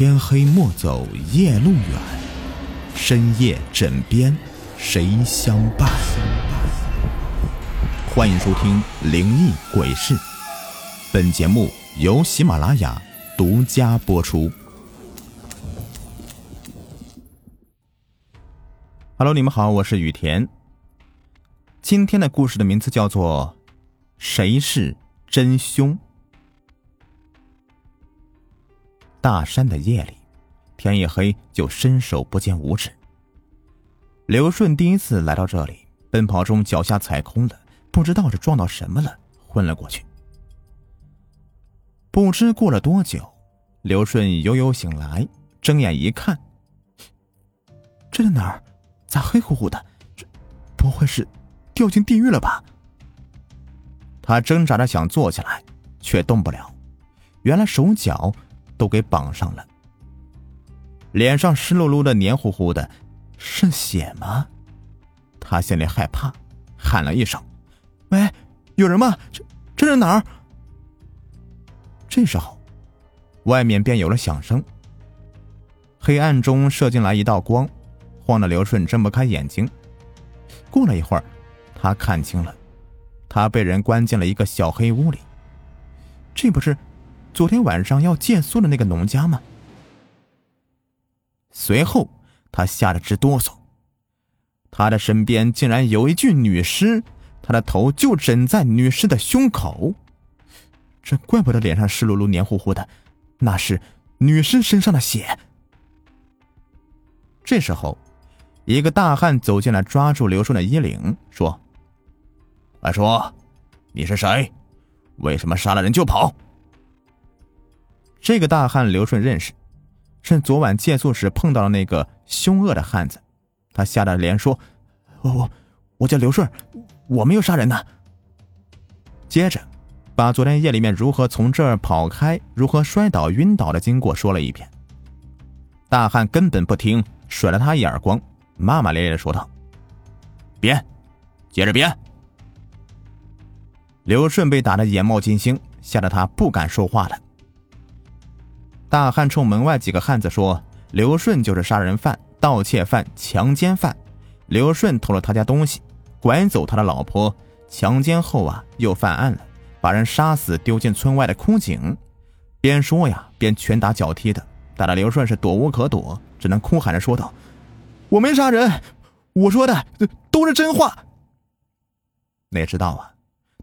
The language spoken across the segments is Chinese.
天黑莫走夜路远，深夜枕边谁相伴？欢迎收听《灵异鬼事》，本节目由喜马拉雅独家播出。Hello，你们好，我是雨田。今天的故事的名字叫做《谁是真凶》。大山的夜里，天一黑就伸手不见五指。刘顺第一次来到这里，奔跑中脚下踩空了，不知道是撞到什么了，昏了过去。不知过了多久，刘顺悠悠醒来，睁眼一看，这是哪儿？咋黑乎乎的？这不会是掉进地狱了吧？他挣扎着想坐起来，却动不了。原来手脚……都给绑上了，脸上湿漉漉的、黏糊糊的，是血吗？他心里害怕，喊了一声：“喂，有人吗？这这是哪儿？”这时候，外面便有了响声，黑暗中射进来一道光，晃得刘顺睁不开眼睛。过了一会儿，他看清了，他被人关进了一个小黑屋里，这不是？昨天晚上要借宿的那个农家吗？随后他吓得直哆嗦，他的身边竟然有一具女尸，他的头就枕在女尸的胸口，这怪不得脸上湿漉漉、黏糊糊的，那是女尸身上的血。这时候，一个大汉走进来，抓住刘顺的衣领，说：“快说，你是谁？为什么杀了人就跑？”这个大汉刘顺认识，是昨晚借宿时碰到了那个凶恶的汉子。他吓得连说：“我我我叫刘顺，我没有杀人呐。”接着，把昨天夜里面如何从这儿跑开、如何摔倒晕倒的经过说了一遍。大汉根本不听，甩了他一耳光，骂骂咧咧的说道：“编，接着编。”刘顺被打得眼冒金星，吓得他不敢说话了。大汉冲门外几个汉子说：“刘顺就是杀人犯、盗窃犯、强奸犯。刘顺偷了他家东西，拐走他的老婆，强奸后啊又犯案了，把人杀死，丢进村外的枯井。边说呀边拳打脚踢的，打得刘顺是躲无可躲，只能哭喊着说道：‘我没杀人，我说的都是真话。’哪知道啊，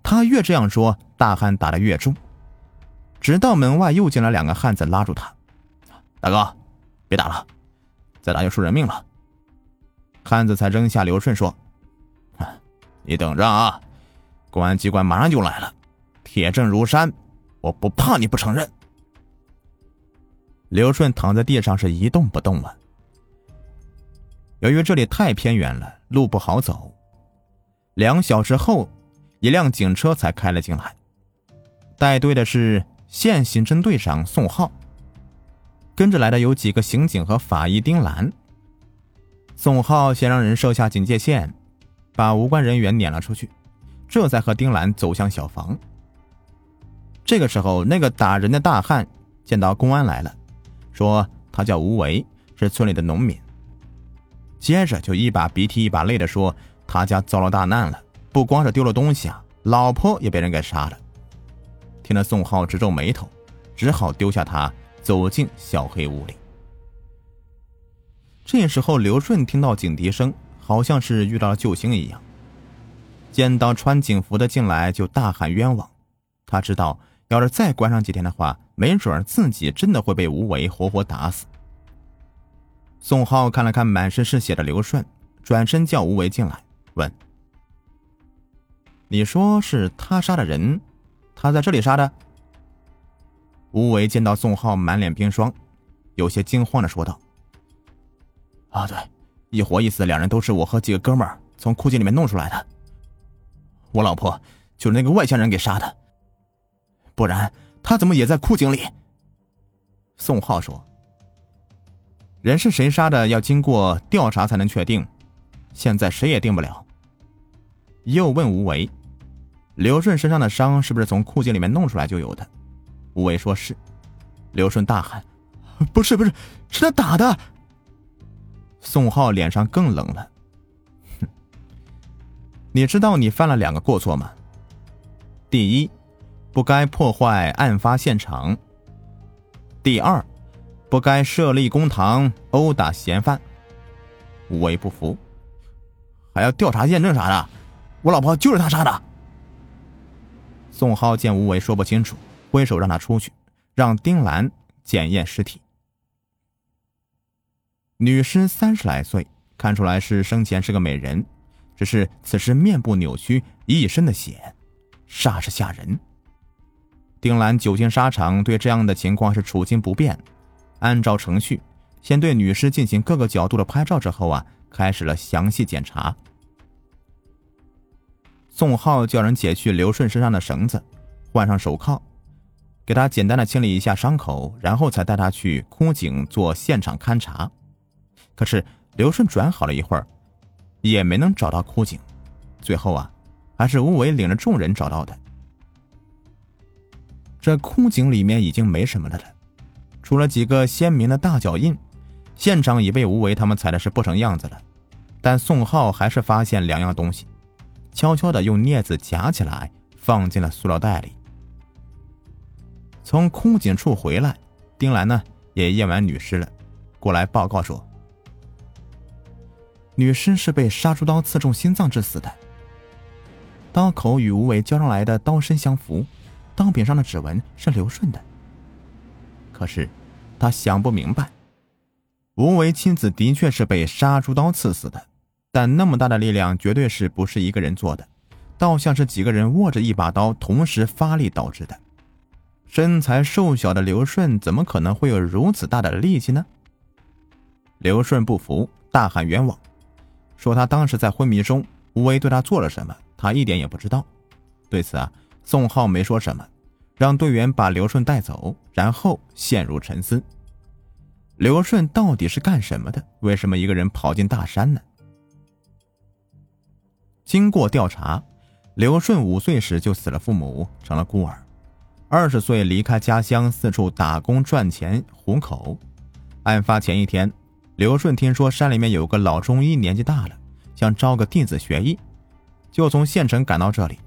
他越这样说，大汉打得越重。”直到门外又进来两个汉子，拉住他：“大哥，别打了，再打就出人命了。”汉子才扔下刘顺说：“你等着啊，公安机关马上就来了，铁证如山，我不怕你不承认。”刘顺躺在地上是一动不动了。由于这里太偏远了，路不好走，两小时后，一辆警车才开了进来，带队的是。县刑侦队长宋浩，跟着来的有几个刑警和法医丁兰。宋浩先让人设下警戒线，把无关人员撵了出去，这才和丁兰走向小房。这个时候，那个打人的大汉见到公安来了，说他叫吴为，是村里的农民。接着就一把鼻涕一把泪的说，他家遭了大难了，不光是丢了东西啊，老婆也被人给杀了。听了宋浩直皱眉头，只好丢下他走进小黑屋里。这时候，刘顺听到警笛声，好像是遇到了救星一样，见到穿警服的进来就大喊冤枉。他知道，要是再关上几天的话，没准自己真的会被吴伟活活打死。宋浩看了看满身是血的刘顺，转身叫吴伟进来，问：“你说是他杀的人？”他在这里杀的。吴伟见到宋浩满脸冰霜，有些惊慌的说道：“啊，对，一活一死，两人都是我和几个哥们儿从枯井里面弄出来的。我老婆就是那个外乡人给杀的，不然他怎么也在枯井里？”宋浩说：“人是谁杀的，要经过调查才能确定，现在谁也定不了。”又问吴为。刘顺身上的伤是不是从枯井里面弄出来就有的？吴伟说是。刘顺大喊：“不是不是，是他打的。宋浩脸上更冷了。哼，你知道你犯了两个过错吗？第一，不该破坏案发现场；第二，不该设立公堂殴打嫌犯。吴为不服，还要调查验证啥的？我老婆就是他杀的。宋浩见吴为说不清楚，挥手让他出去，让丁兰检验尸体。女尸三十来岁，看出来是生前是个美人，只是此时面部扭曲，一身的血，煞是吓人。丁兰久经沙场，对这样的情况是处境不变，按照程序，先对女尸进行各个角度的拍照，之后啊，开始了详细检查。宋浩叫人解去刘顺身上的绳子，换上手铐，给他简单的清理一下伤口，然后才带他去枯井做现场勘查。可是刘顺转好了一会儿，也没能找到枯井，最后啊，还是吴伟领着众人找到的。这枯井里面已经没什么的了，除了几个鲜明的大脚印，现场已被吴伟他们踩的是不成样子了。但宋浩还是发现两样东西，悄悄的用镊子夹起来，放进了塑料袋里。从空井处回来，丁兰呢也验完女尸了，过来报告说。女尸是被杀猪刀刺中心脏致死的，刀口与吴伟交上来的刀身相符，刀柄上的指纹是刘顺的。可是，他想不明白，吴伟亲子的确是被杀猪刀刺死的，但那么大的力量绝对是不是一个人做的，倒像是几个人握着一把刀同时发力导致的。身材瘦小的刘顺怎么可能会有如此大的力气呢？刘顺不服，大喊冤枉。说他当时在昏迷中，吴为对他做了什么，他一点也不知道。对此啊，宋浩没说什么，让队员把刘顺带走，然后陷入沉思。刘顺到底是干什么的？为什么一个人跑进大山呢？经过调查，刘顺五岁时就死了父母，成了孤儿。二十岁离开家乡，四处打工赚钱糊口。案发前一天。刘顺听说山里面有个老中医，年纪大了，想招个弟子学医，就从县城赶到这里。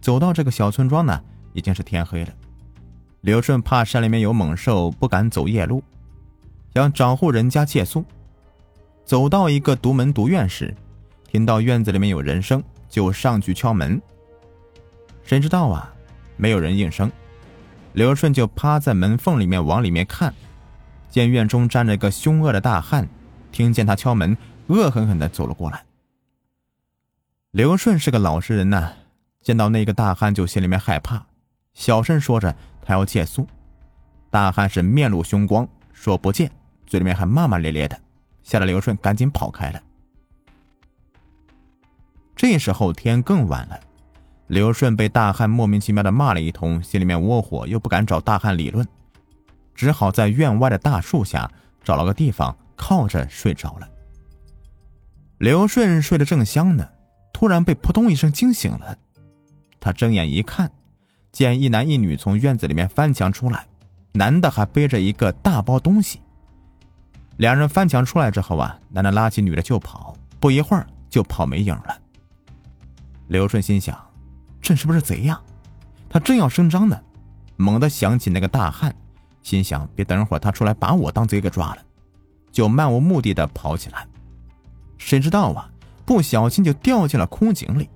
走到这个小村庄呢，已经是天黑了。刘顺怕山里面有猛兽，不敢走夜路，想找户人家借宿。走到一个独门独院时，听到院子里面有人声，就上去敲门。谁知道啊，没有人应声。刘顺就趴在门缝里面往里面看。见院中站着一个凶恶的大汉，听见他敲门，恶狠狠地走了过来。刘顺是个老实人呐，见到那个大汉就心里面害怕，小声说着他要借宿。大汉是面露凶光，说不借，嘴里面还骂骂咧咧的，吓得刘顺赶紧跑开了。这时候天更晚了，刘顺被大汉莫名其妙的骂了一通，心里面窝火，又不敢找大汉理论。只好在院外的大树下找了个地方靠着睡着了。刘顺睡得正香呢，突然被扑通一声惊醒了。他睁眼一看，见一男一女从院子里面翻墙出来，男的还背着一个大包东西。两人翻墙出来之后啊，男的拉起女的就跑，不一会儿就跑没影了。刘顺心想，这是不是贼呀？他正要声张呢，猛地想起那个大汉。心想：别等会儿他出来把我当贼给抓了，就漫无目的的跑起来。谁知道啊，不小心就掉进了枯井里。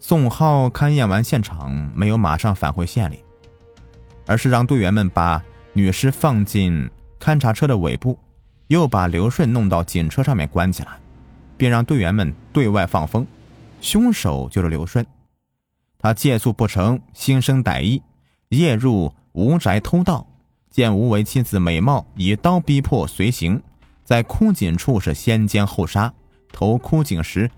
宋浩勘验完现场，没有马上返回县里，而是让队员们把女尸放进勘察车的尾部，又把刘顺弄到警车上面关起来，便让队员们对外放风，凶手就是刘顺。他借宿不成，心生歹意，夜入。吴宅偷盗，见吴为妻子美貌，以刀逼迫随行，在枯井处是先奸后杀。投枯井时，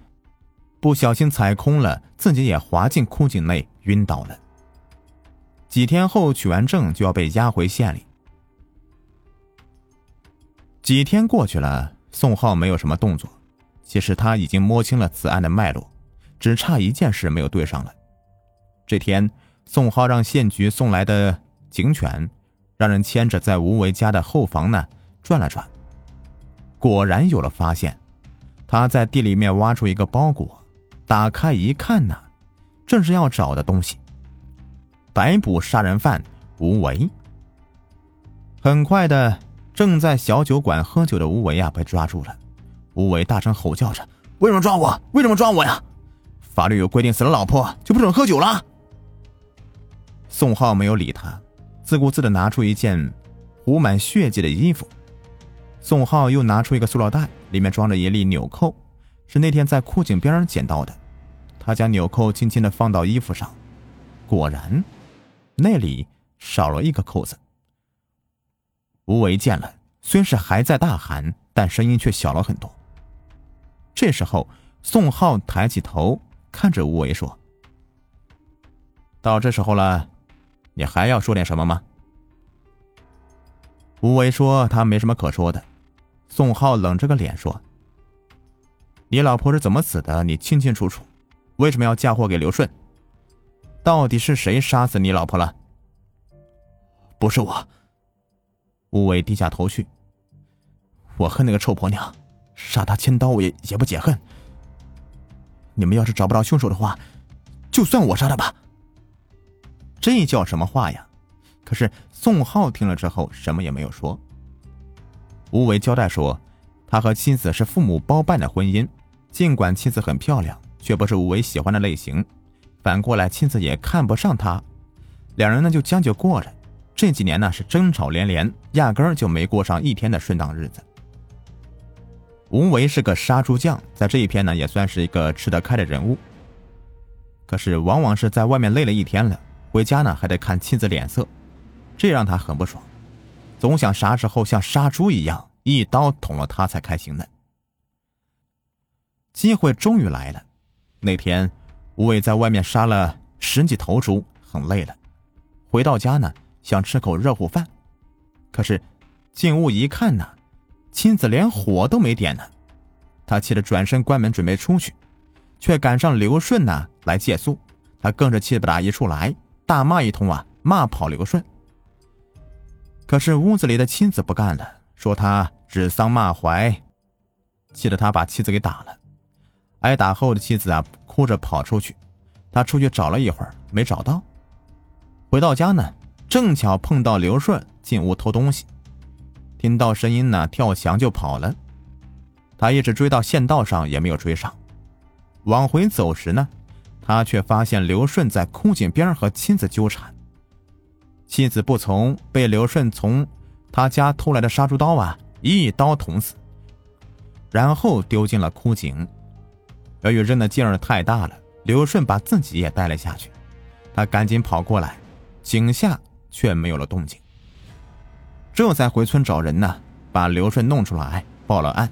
不小心踩空了，自己也滑进枯井内，晕倒了。几天后取完证，就要被押回县里。几天过去了，宋浩没有什么动作。其实他已经摸清了此案的脉络，只差一件事没有对上了。这天，宋浩让县局送来的。警犬让人牵着在吴为家的后房呢转了转，果然有了发现。他在地里面挖出一个包裹，打开一看呢，正是要找的东西。逮捕杀人犯吴为。很快的，正在小酒馆喝酒的吴为啊被抓住了。吴伟大声吼叫着：“为什么抓我？为什么抓我呀？法律有规定，死了老婆就不准喝酒了。”宋浩没有理他，自顾自的拿出一件糊满血迹的衣服。宋浩又拿出一个塑料袋，里面装着一粒纽扣，是那天在枯井边上捡到的。他将纽扣轻轻的放到衣服上，果然，那里少了一个扣子。吴伟见了，虽是还在大喊，但声音却小了很多。这时候，宋浩抬起头看着吴为说：“到这时候了，你还要说点什么吗？”吴为说：“他没什么可说的。”宋浩冷着个脸说：“你老婆是怎么死的？你清清楚楚，为什么要嫁祸给刘顺？到底是谁杀死你老婆了？”不是我。吴伟低下头去。我恨那个臭婆娘，杀他千刀我也也不解恨。你们要是找不到凶手的话，就算我杀的吧。这叫什么话呀？可是宋浩听了之后，什么也没有说。吴为交代说，他和妻子是父母包办的婚姻，尽管妻子很漂亮，却不是吴为喜欢的类型。反过来，妻子也看不上他，两人呢就将就过着。这几年呢是争吵连连，压根儿就没过上一天的顺当日子。吴为是个杀猪匠，在这一片呢也算是一个吃得开的人物。可是往往是在外面累了一天了，回家呢还得看妻子脸色，这让他很不爽。总想啥时候像杀猪一样一刀捅了他才开心呢。机会终于来了，那天吴伟在外面杀了十几头猪，很累了，回到家呢想吃口热乎饭，可是进屋一看呢，妻子连火都没点呢，他气得转身关门准备出去，却赶上刘顺呢来借宿，他更是气不打一处来，大骂一通啊，骂跑刘顺。可是屋子里的妻子不干了，说他指桑骂槐，气得他把妻子给打了。挨打后的妻子啊，哭着跑出去，他出去找了一会儿没找到，回到家呢，正巧碰到刘顺进屋偷东西，听到声音呢，跳墙就跑了。他一直追到县道上也没有追上，往回走时呢，他却发现刘顺在枯井边和妻子纠缠。妻子不从，被刘顺从他家偷来的杀猪刀啊一刀捅死，然后丢进了枯井。由于扔的劲儿太大了，刘顺把自己也带了下去。他赶紧跑过来，井下却没有了动静。这才回村找人呢，把刘顺弄出来报了案。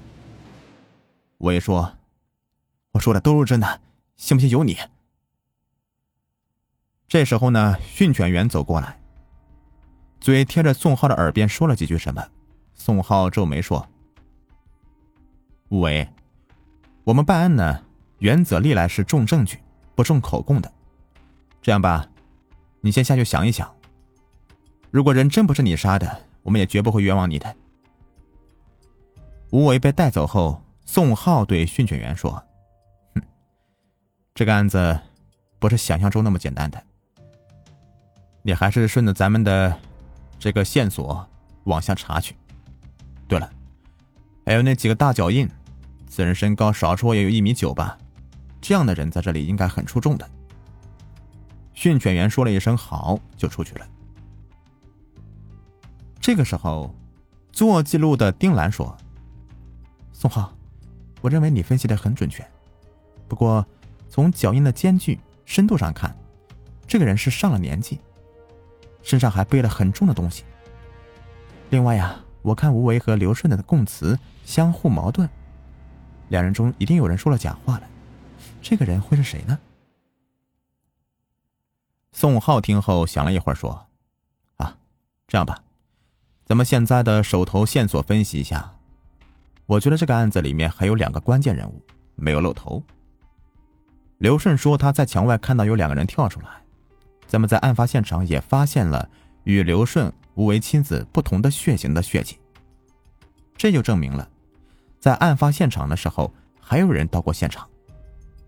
我也说，我说的都是真的，信不信由你。这时候呢，训犬员走过来。嘴贴着宋浩的耳边说了几句什么，宋浩皱眉说：“吴伟，我们办案呢，原则历来是重证据，不重口供的。这样吧，你先下去想一想。如果人真不是你杀的，我们也绝不会冤枉你的。”吴伟被带走后，宋浩对训犬员说：“哼，这个案子不是想象中那么简单的，你还是顺着咱们的。”这个线索往下查去。对了，还有那几个大脚印，此人身高少说也有一米九吧？这样的人在这里应该很出众的。训犬员说了一声“好”，就出去了。这个时候，做记录的丁兰说：“宋浩，我认为你分析的很准确，不过从脚印的间距、深度上看，这个人是上了年纪。”身上还背了很重的东西。另外呀，我看吴为和刘顺的供词相互矛盾，两人中一定有人说了假话了。这个人会是谁呢？宋浩听后想了一会儿，说：“啊，这样吧，咱们现在的手头线索分析一下。我觉得这个案子里面还有两个关键人物没有露头。刘顺说他在墙外看到有两个人跳出来。”咱们在案发现场也发现了与刘顺吴为亲子不同的血型的血迹。这就证明了，在案发现场的时候还有人到过现场，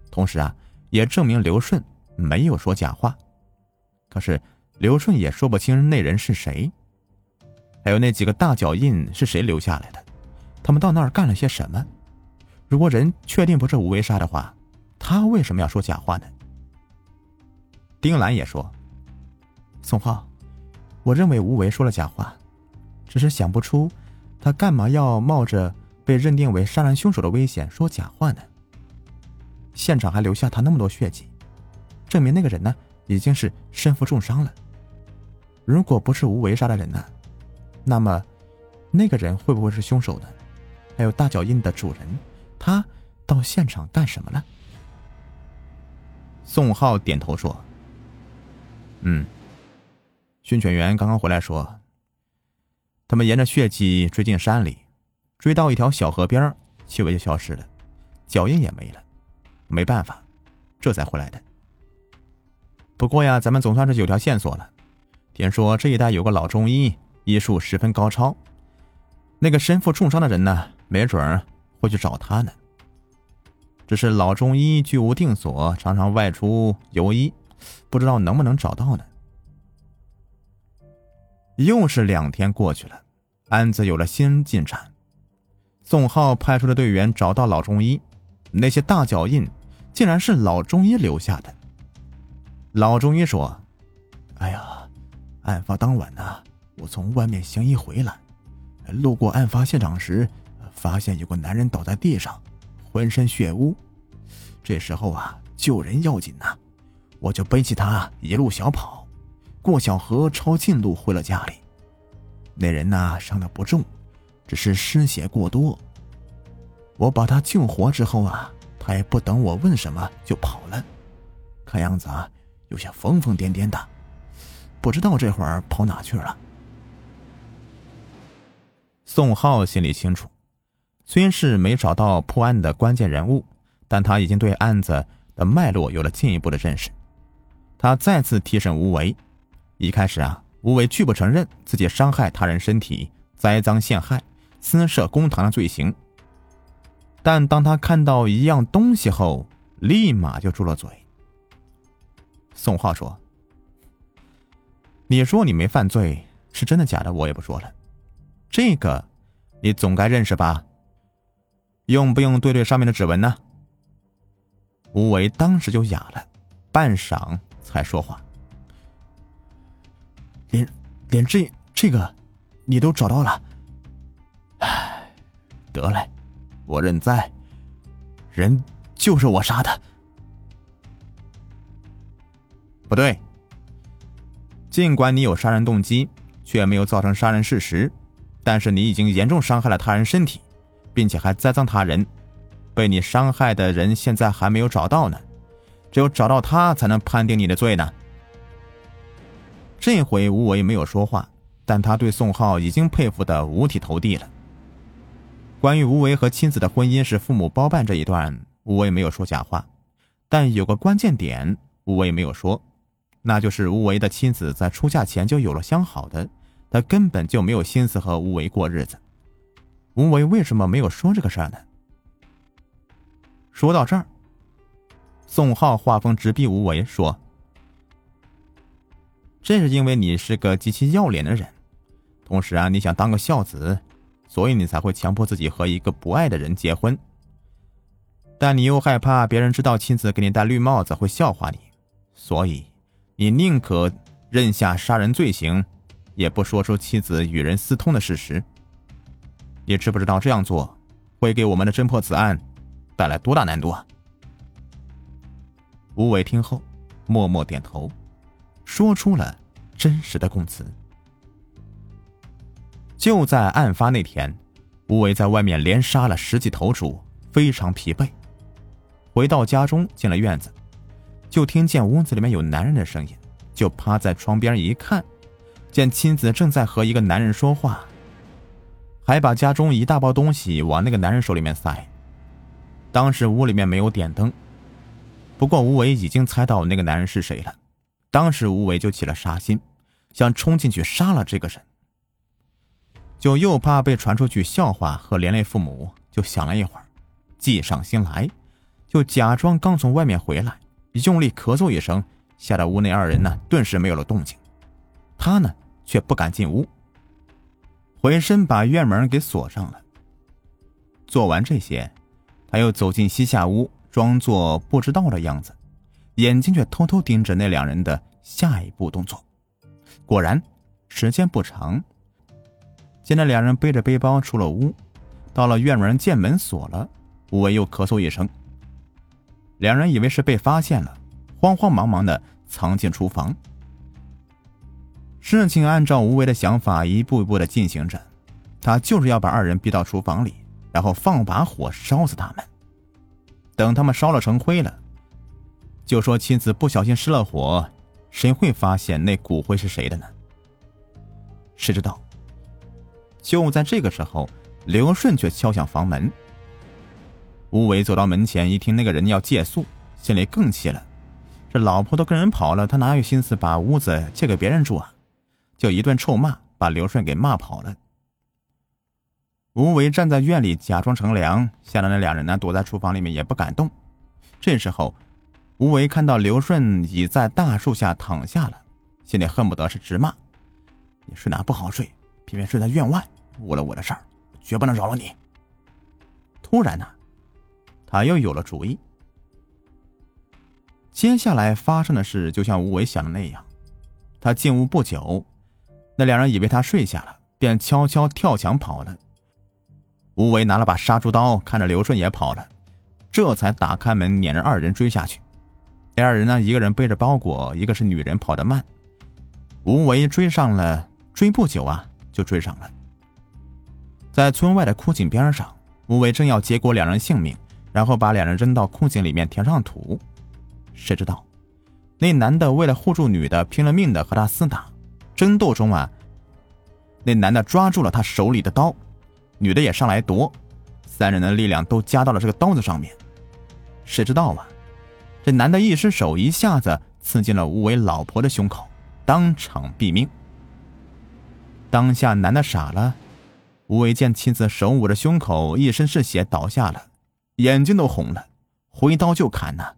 同时啊，也证明刘顺没有说假话。可是刘顺也说不清那人是谁，还有那几个大脚印是谁留下来的，他们到那儿干了些什么？如果人确定不是吴为杀的话，他为什么要说假话呢？丁兰也说：“宋浩，我认为吴为说了假话，只是想不出。”他干嘛要冒着被认定为杀人凶手的危险说假话呢？现场还留下他那么多血迹，证明那个人呢已经是身负重伤了。如果不是吴为杀的人呢，那么那个人会不会是凶手呢？还有大脚印的主人，他到现场干什么了？宋浩点头说：“嗯，训犬员刚刚回来说。”他们沿着血迹追进山里，追到一条小河边，气味就消失了，脚印也没了。没办法，这才回来的。不过呀，咱们总算是有条线索了。听说这一带有个老中医，医术十分高超。那个身负重伤的人呢，没准儿会去找他呢。只是老中医居无定所，常常外出游医，不知道能不能找到呢。又是两天过去了，案子有了新进展。宋浩派出的队员找到老中医，那些大脚印竟然是老中医留下的。老中医说：“哎呀，案发当晚呢，我从外面行医回来，路过案发现场时，发现有个男人倒在地上，浑身血污。这时候啊，救人要紧呐，我就背起他一路小跑。”过小河，抄近路回了家里。那人呢，伤的不重，只是失血过多。我把他救活之后啊，他也不等我问什么就跑了，看样子啊，有些疯疯癫癫的，不知道这会儿跑哪去了。宋浩心里清楚，虽然是没找到破案的关键人物，但他已经对案子的脉络有了进一步的认识。他再次提审吴为。一开始啊，吴伟拒不承认自己伤害他人身体、栽赃陷害、私设公堂的罪行。但当他看到一样东西后，立马就住了嘴。宋浩说：“你说你没犯罪，是真的假的？我也不说了。这个，你总该认识吧？用不用对对上面的指纹呢？”吴伟当时就哑了，半晌才说话。连连这这个，你都找到了，唉，得嘞，我认栽，人就是我杀的。不对，尽管你有杀人动机，却没有造成杀人事实，但是你已经严重伤害了他人身体，并且还栽赃他人，被你伤害的人现在还没有找到呢，只有找到他才能判定你的罪呢。这回吴为没有说话，但他对宋浩已经佩服的五体投地了。关于吴为和妻子的婚姻是父母包办这一段，吴为没有说假话，但有个关键点吴为没有说，那就是吴为的妻子在出嫁前就有了相好的，他根本就没有心思和吴为过日子。吴为为什么没有说这个事儿呢？说到这儿，宋浩话锋直逼吴为说。这是因为你是个极其要脸的人，同时啊，你想当个孝子，所以你才会强迫自己和一个不爱的人结婚。但你又害怕别人知道妻子给你戴绿帽子会笑话你，所以你宁可认下杀人罪行，也不说出妻子与人私通的事实。你知不知道这样做会给我们的侦破此案带来多大难度啊？吴伟听后默默点头。说出了真实的供词。就在案发那天，吴伟在外面连杀了十几头猪，非常疲惫。回到家中，进了院子，就听见屋子里面有男人的声音，就趴在窗边一看，见妻子正在和一个男人说话，还把家中一大包东西往那个男人手里面塞。当时屋里面没有点灯，不过吴伟已经猜到那个男人是谁了。当时吴为就起了杀心，想冲进去杀了这个人，就又怕被传出去笑话和连累父母，就想了一会儿，计上心来，就假装刚从外面回来，用力咳嗽一声，吓得屋内二人呢顿时没有了动静。他呢却不敢进屋，回身把院门给锁上了。做完这些，他又走进西夏屋，装作不知道的样子，眼睛却偷偷盯着那两人的下一步动作。果然，时间不长。见那两人背着背包出了屋，到了院门，见门锁了，吴为又咳嗽一声。两人以为是被发现了，慌慌忙忙的藏进厨房。事情按照吴为的想法一步一步的进行着，他就是要把二人逼到厨房里，然后放把火烧死他们。等他们烧了成灰了，就说妻子不小心失了火，谁会发现那骨灰是谁的呢？谁知道？就在这个时候，刘顺却敲响房门。吴伟走到门前，一听那个人要借宿，心里更气了。这老婆都跟人跑了，他哪有心思把屋子借给别人住啊？就一顿臭骂，把刘顺给骂跑了。吴伟站在院里假装乘凉，吓得那两人呢躲在厨房里面也不敢动。这时候，吴伟看到刘顺已在大树下躺下了，心里恨不得是直骂：“你睡哪不好睡？”偏偏睡在院外，误了我的事儿，绝不能饶了你。突然呢，他又有了主意。接下来发生的事就像吴伟想的那样，他进屋不久，那两人以为他睡下了，便悄悄跳墙跑了。吴伟拿了把杀猪刀，看着刘顺也跑了，这才打开门，撵着二人追下去。那二人呢，一个人背着包裹，一个是女人，跑得慢。吴伟追上了，追不久啊。就追上了，在村外的枯井边上，吴伟正要结果两人性命，然后把两人扔到枯井里面填上土。谁知道，那男的为了护住女的，拼了命的和他厮打。争斗中啊，那男的抓住了他手里的刀，女的也上来夺，三人的力量都加到了这个刀子上面。谁知道啊，这男的一失手，一下子刺进了吴伟老婆的胸口，当场毙命。当下，男的傻了。吴伟见妻子手捂着胸口，一身是血，倒下了，眼睛都红了，挥刀就砍呐。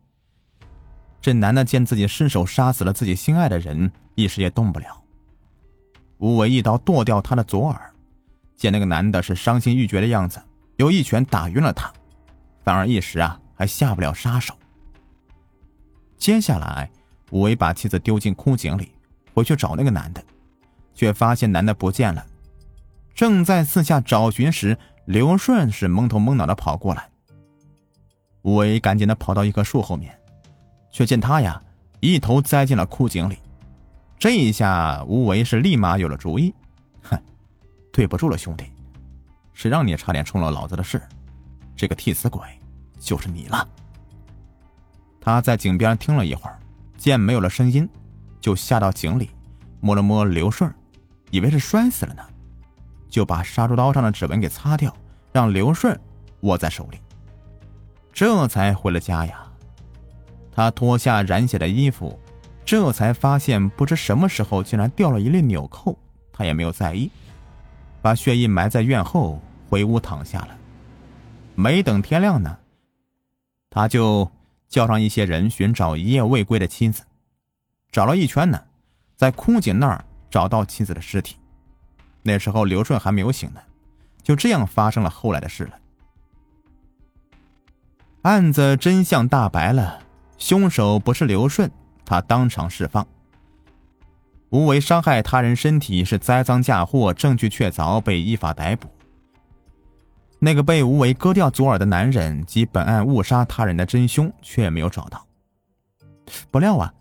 这男的见自己失手杀死了自己心爱的人，一时也动不了。吴为一刀剁掉他的左耳，见那个男的是伤心欲绝的样子，又一拳打晕了他，反而一时啊还下不了杀手。接下来，吴为把妻子丢进枯井里，回去找那个男的。却发现男的不见了，正在四下找寻时，刘顺是蒙头蒙脑的跑过来。吴伟赶紧的跑到一棵树后面，却见他呀一头栽进了枯井里。这一下，吴伟是立马有了主意，哼，对不住了，兄弟，谁让你差点冲了老子的事？这个替死鬼就是你了。他在井边听了一会儿，见没有了声音，就下到井里，摸了摸刘顺。以为是摔死了呢，就把杀猪刀上的指纹给擦掉，让刘顺握在手里，这才回了家呀。他脱下染血的衣服，这才发现不知什么时候竟然掉了一粒纽扣，他也没有在意，把血印埋在院后，回屋躺下了。没等天亮呢，他就叫上一些人寻找一夜未归的妻子，找了一圈呢，在枯井那儿。找到妻子的尸体，那时候刘顺还没有醒呢，就这样发生了后来的事了。案子真相大白了，凶手不是刘顺，他当场释放。无为伤害他人身体是栽赃嫁祸，证据确凿，被依法逮捕。那个被无为割掉左耳的男人及本案误杀他人的真凶却没有找到。不料啊。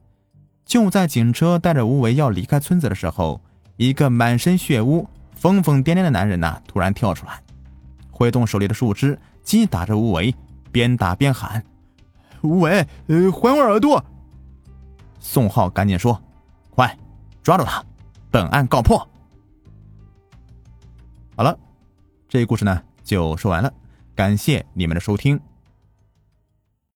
就在警车带着吴为要离开村子的时候，一个满身血污、疯疯癫癫的男人呐，突然跳出来，挥动手里的树枝击打着吴为，边打边喊：“吴为，呃，还我耳朵！”宋浩赶紧说：“快，抓住他，本案告破。”好了，这个故事呢就说完了，感谢你们的收听。